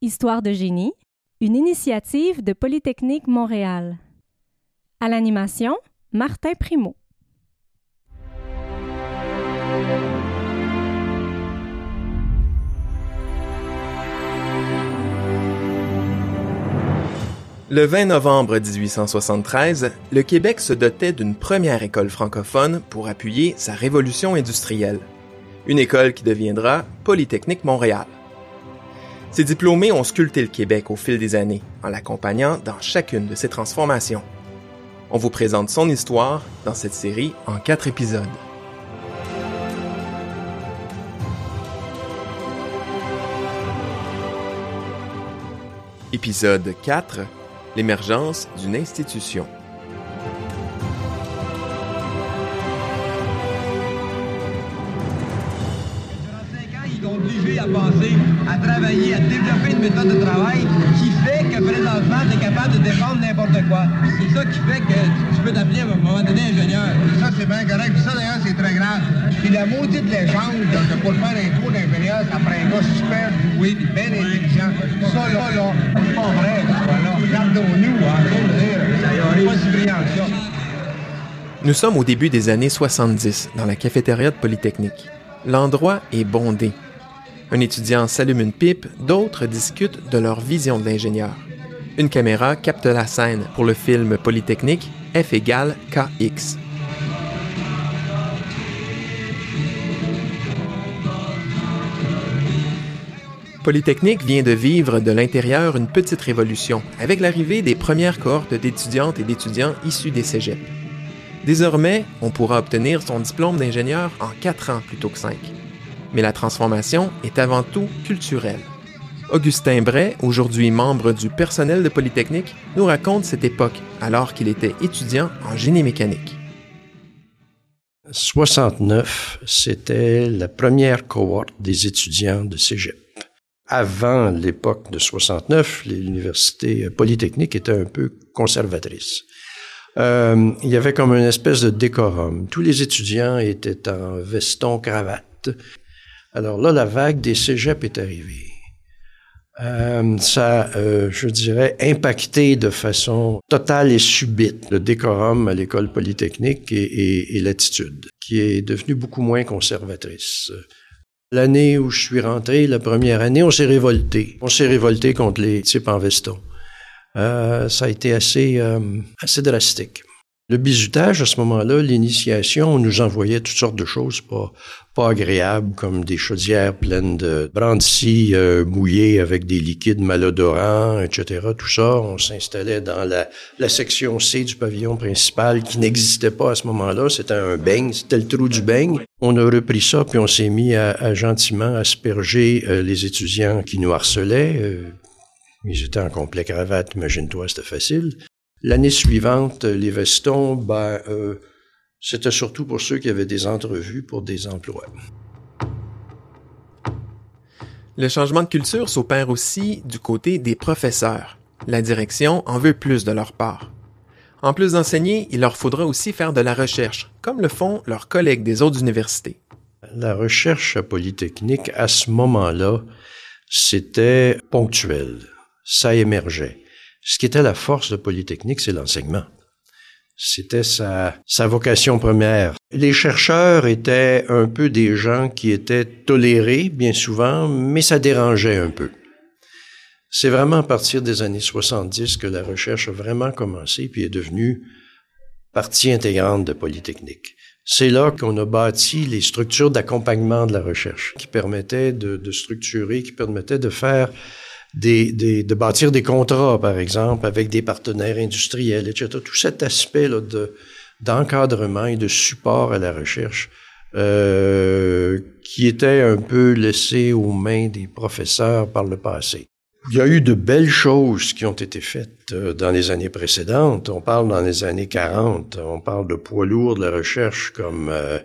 Histoire de génie, une initiative de Polytechnique Montréal. À l'animation, Martin Primo. Le 20 novembre 1873, le Québec se dotait d'une première école francophone pour appuyer sa révolution industrielle. Une école qui deviendra Polytechnique Montréal. Ces diplômés ont sculpté le Québec au fil des années, en l'accompagnant dans chacune de ses transformations. On vous présente son histoire dans cette série en quatre épisodes. Épisode 4 L'émergence d'une institution. Travailler, à développer une méthode de travail qui fait que présentement, tu es capable de défendre n'importe quoi. C'est ça qui fait que tu peux t'appeler à un moment donné ingénieur. Ça, c'est bien correct. Puis ça, d'ailleurs, c'est très grave. Puis la maudite légende que pour faire un trou d'ingénieur, ça prend un gars super doué puis bien intelligent. Ça, là, là, c'est pas vrai, ça, là. Regardons-nous, hein. Dire. Pas si brillant que ça. Nous sommes au début des années 70 dans la cafétéria de Polytechnique. L'endroit est bondé. Un étudiant s'allume une pipe, d'autres discutent de leur vision de l'ingénieur. Une caméra capte la scène pour le film Polytechnique F égale KX. Polytechnique vient de vivre de l'intérieur une petite révolution avec l'arrivée des premières cohortes d'étudiantes et d'étudiants issus des cégeps. Désormais, on pourra obtenir son diplôme d'ingénieur en quatre ans plutôt que cinq. Mais la transformation est avant tout culturelle. Augustin Bray, aujourd'hui membre du personnel de Polytechnique, nous raconte cette époque alors qu'il était étudiant en génie mécanique. 69, c'était la première cohorte des étudiants de Cégep. Avant l'époque de 69, l'université polytechnique était un peu conservatrice. Euh, il y avait comme une espèce de décorum. Tous les étudiants étaient en veston, cravate. Alors là, la vague des cégeps est arrivée. Euh, ça, euh, je dirais, impacté de façon totale et subite le décorum à l'école polytechnique et, l'attitude, qui est devenue beaucoup moins conservatrice. L'année où je suis rentré, la première année, on s'est révolté. On s'est révolté contre les types en veston. Euh, ça a été assez, assez drastique. Le bizutage, à ce moment-là, l'initiation, on nous envoyait toutes sortes de choses pas, pas agréables, comme des chaudières pleines de brandy euh, mouillées avec des liquides malodorants, etc. Tout ça, on s'installait dans la, section C du pavillon principal qui n'existait pas à ce moment-là. C'était un beigne, c'était le trou du beigne. On a repris ça, puis on s'est mis à, à gentiment asperger euh, les étudiants qui nous harcelaient. Euh, ils étaient en complet cravate, imagine-toi, c'était facile. L'année suivante, les vestons, ben, euh, c'était surtout pour ceux qui avaient des entrevues pour des emplois. Le changement de culture s'opère aussi du côté des professeurs. La direction en veut plus de leur part. En plus d'enseigner, il leur faudra aussi faire de la recherche, comme le font leurs collègues des autres universités. La recherche à Polytechnique, à ce moment-là, c'était ponctuel. Ça émergeait. Ce qui était la force de Polytechnique, c'est l'enseignement. C'était sa, sa vocation première. Les chercheurs étaient un peu des gens qui étaient tolérés, bien souvent, mais ça dérangeait un peu. C'est vraiment à partir des années 70 que la recherche a vraiment commencé, puis est devenue partie intégrante de Polytechnique. C'est là qu'on a bâti les structures d'accompagnement de la recherche, qui permettaient de, de structurer, qui permettaient de faire de bâtir des contrats, par exemple, avec des partenaires industriels, etc. Tout cet aspect là, de, d'encadrement et de support à la recherche euh, qui était un peu laissé aux mains des professeurs par le passé. Il y a eu de belles choses qui ont été faites euh, dans les années précédentes. On parle dans les années 40, on parle de poids lourds de la recherche comme euh,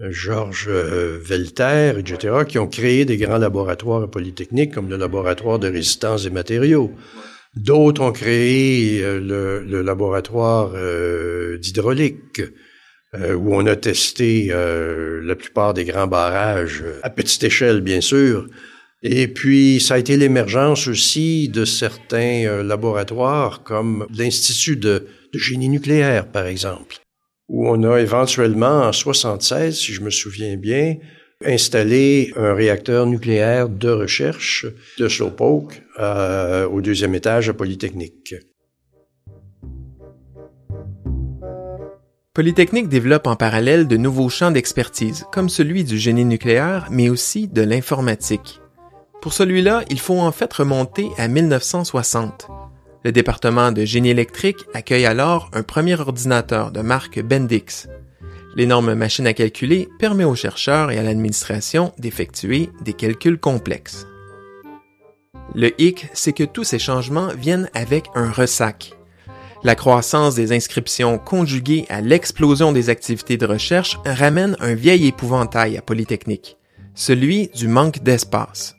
Georges euh, Velter, etc., qui ont créé des grands laboratoires polytechniques comme le laboratoire de résistance des matériaux. D'autres ont créé euh, le, laboratoire euh, d'hydraulique, où on a testé la plupart des grands barrages, à petite échelle bien sûr, Et puis, ça a été l'émergence aussi de certains laboratoires comme l'Institut de, génie nucléaire, par exemple, où on a éventuellement, en 76, si je me souviens bien, installé un réacteur nucléaire de recherche de Slowpoke euh, au deuxième étage à Polytechnique. Polytechnique développe en parallèle de nouveaux champs d'expertise, comme celui du génie nucléaire, mais aussi de l'informatique. Pour celui-là, il faut en fait remonter à 1960. Le département de génie électrique accueille alors un premier ordinateur de marque Bendix. L'énorme machine à calculer permet aux chercheurs et à l'administration d'effectuer des calculs complexes. Le hic, c'est que tous ces changements viennent avec un ressac, la croissance des inscriptions conjuguée à l'explosion des activités de recherche ramène un vieil épouvantail à Polytechnique, celui du manque d'espace.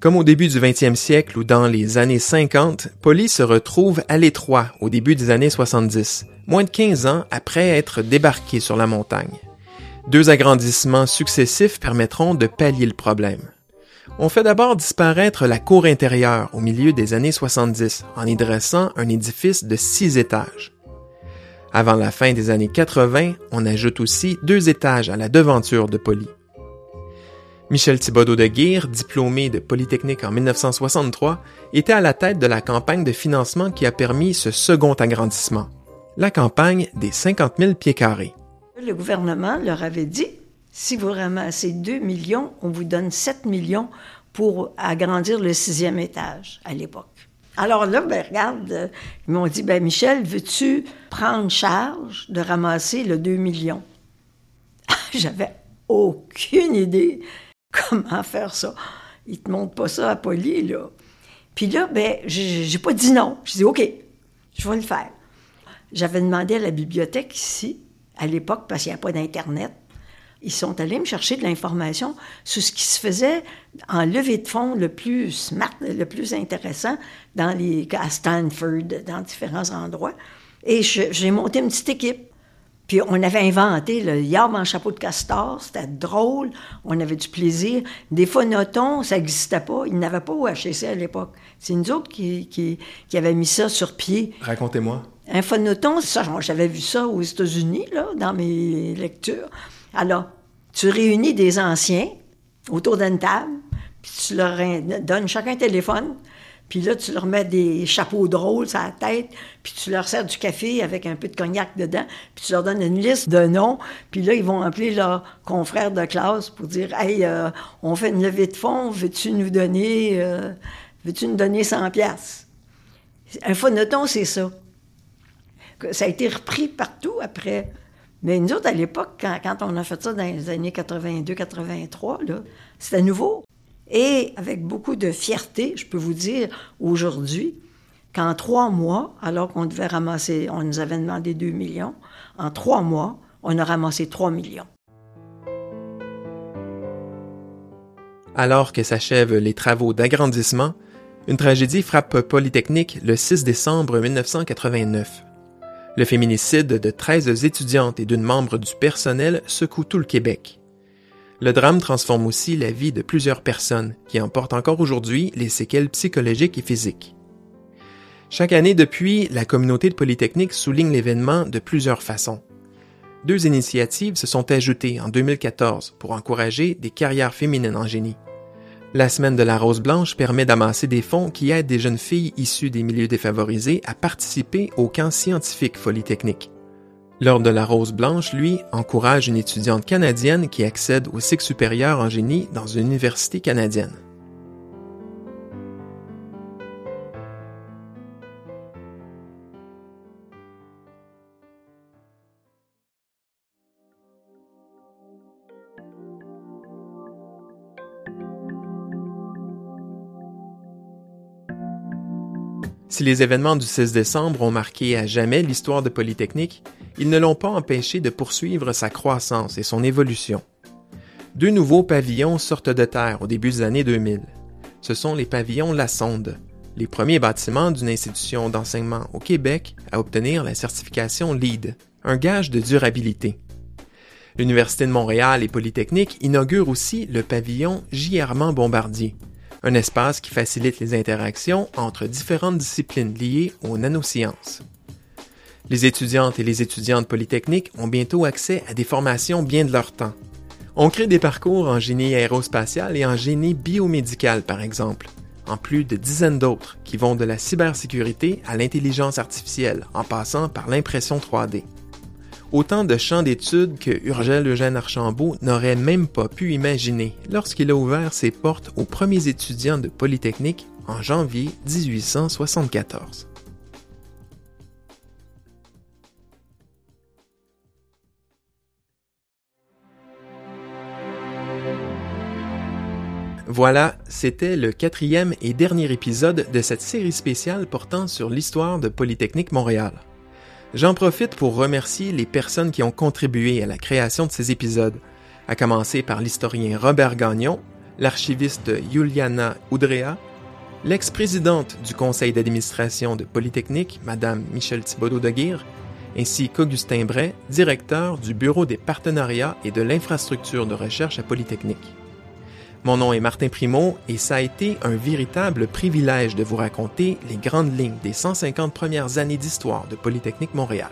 Comme au début du 20e siècle ou dans les années 50, Poly se retrouve à l'étroit au début des années 70, moins de 15 ans après être débarqué sur la montagne. Deux agrandissements successifs permettront de pallier le problème. On fait d'abord disparaître la cour intérieure au milieu des années 70 en y dressant un édifice de six étages. Avant la fin des années 80, on ajoute aussi deux étages à la devanture de Poly. Michel Thibodeau de Guire, diplômé de Polytechnique en 1963, était à la tête de la campagne de financement qui a permis ce second agrandissement, la campagne des 50 000 pieds carrés. Le gouvernement leur avait dit si vous ramassez 2 millions, on vous donne 7 millions pour agrandir le sixième étage à l'époque. Alors là, ben regarde, ils m'ont dit, ben Michel, veux-tu prendre charge de ramasser le 2 millions? J'avais aucune idée comment faire ça? Ils te montrent pas ça à Poly, là. Puis là, ben, j'ai pas dit non. J'ai dit, OK, je vais le faire. J'avais demandé à la bibliothèque ici, à l'époque, parce qu'il n'y a pas d'Internet, ils sont allés me chercher de l'information sur ce qui se faisait en levée de fonds le plus smart, le plus intéressant dans les, à Stanford, dans différents endroits. Et j'ai monté une petite équipe. Puis on avait inventé le yard en chapeau de castor, c'était drôle, on avait du plaisir. Des phonotons, ça n'existait pas, ils n'avaient pas au HEC à l'époque. C'est nous autres qui, qui, qui avaient mis ça sur pied. Racontez-moi. Un phonoton, ça, j'avais vu ça aux États-Unis, là, dans mes lectures. Alors, tu réunis des anciens autour d'une table, puis tu leur donnes chacun un téléphone, puis là, tu leur mets des chapeaux drôles sur la tête, puis tu leur sers du café avec un peu de cognac dedans, puis tu leur donnes une liste de noms, puis là, ils vont appeler leurs confrères de classe pour dire Hey, euh, on fait une levée de fonds, veux-tu nous donner, euh, veux-tu nous donner 100 pièces Un phonoton, c'est ça. Ça a été repris partout après. Mais nous autres, à l'époque, quand, on a fait ça dans les années 82-83, c'était nouveau. Et avec beaucoup de fierté, je peux vous dire aujourd'hui qu'en trois mois, alors qu'on devait ramasser, on nous avait demandé 2 millions, en trois mois, on a ramassé 3 millions. Alors que s'achèvent les travaux d'agrandissement, une tragédie frappe Polytechnique le 6 décembre 1989. Le féminicide de 13 étudiantes et d'une membre du personnel secoue tout le Québec. Le drame transforme aussi la vie de plusieurs personnes qui en portent encore aujourd'hui les séquelles psychologiques et physiques. Chaque année depuis, la communauté de Polytechnique souligne l'événement de plusieurs façons. Deux initiatives se sont ajoutées en 2014 pour encourager des carrières féminines en génie. La semaine de la Rose Blanche permet d'amasser des fonds qui aident des jeunes filles issues des milieux défavorisés à participer au camp scientifique Polytechnique. L'Ordre de la Rose Blanche, lui, encourage une étudiante canadienne qui accède au cycle supérieur en génie dans une université canadienne. Si les événements du 6 décembre ont marqué à jamais l'histoire de Polytechnique, ils ne l'ont pas empêché de poursuivre sa croissance et son évolution. Deux nouveaux pavillons sortent de terre au début des années 2000. Ce sont les pavillons La Sonde, les premiers bâtiments d'une institution d'enseignement au Québec à obtenir la certification LEED, un gage de durabilité. L'Université de Montréal et Polytechnique inaugurent aussi le pavillon J. Armand Bombardier, un espace qui facilite les interactions entre différentes disciplines liées aux nanosciences. Les étudiantes et les étudiantes polytechniques ont bientôt accès à des formations bien de leur temps. On crée des parcours en génie aérospatial et en génie biomédical, par exemple, en plus de dizaines d'autres qui vont de la cybersécurité à l'intelligence artificielle, en passant par l'impression 3D. Autant de champs d'études que Urgel Eugène Archambault n'aurait même pas pu imaginer lorsqu'il a ouvert ses portes aux premiers étudiants de Polytechnique en janvier 1874. Voilà, c'était le quatrième et dernier épisode de cette série spéciale portant sur l'histoire de Polytechnique Montréal. J'en profite pour remercier les personnes qui ont contribué à la création de ces épisodes, à commencer par l'historien Robert Gagnon, l'archiviste Juliana Oudrea, l'ex-présidente du conseil d'administration de Polytechnique, Madame Michel Thibaudot-Deguire, ainsi qu'Augustin Bray, directeur du Bureau des partenariats et de l'infrastructure de recherche à Polytechnique. Mon nom est Martin Primo et ça a été un véritable privilège de vous raconter les grandes lignes des 150 premières années d'histoire de Polytechnique Montréal.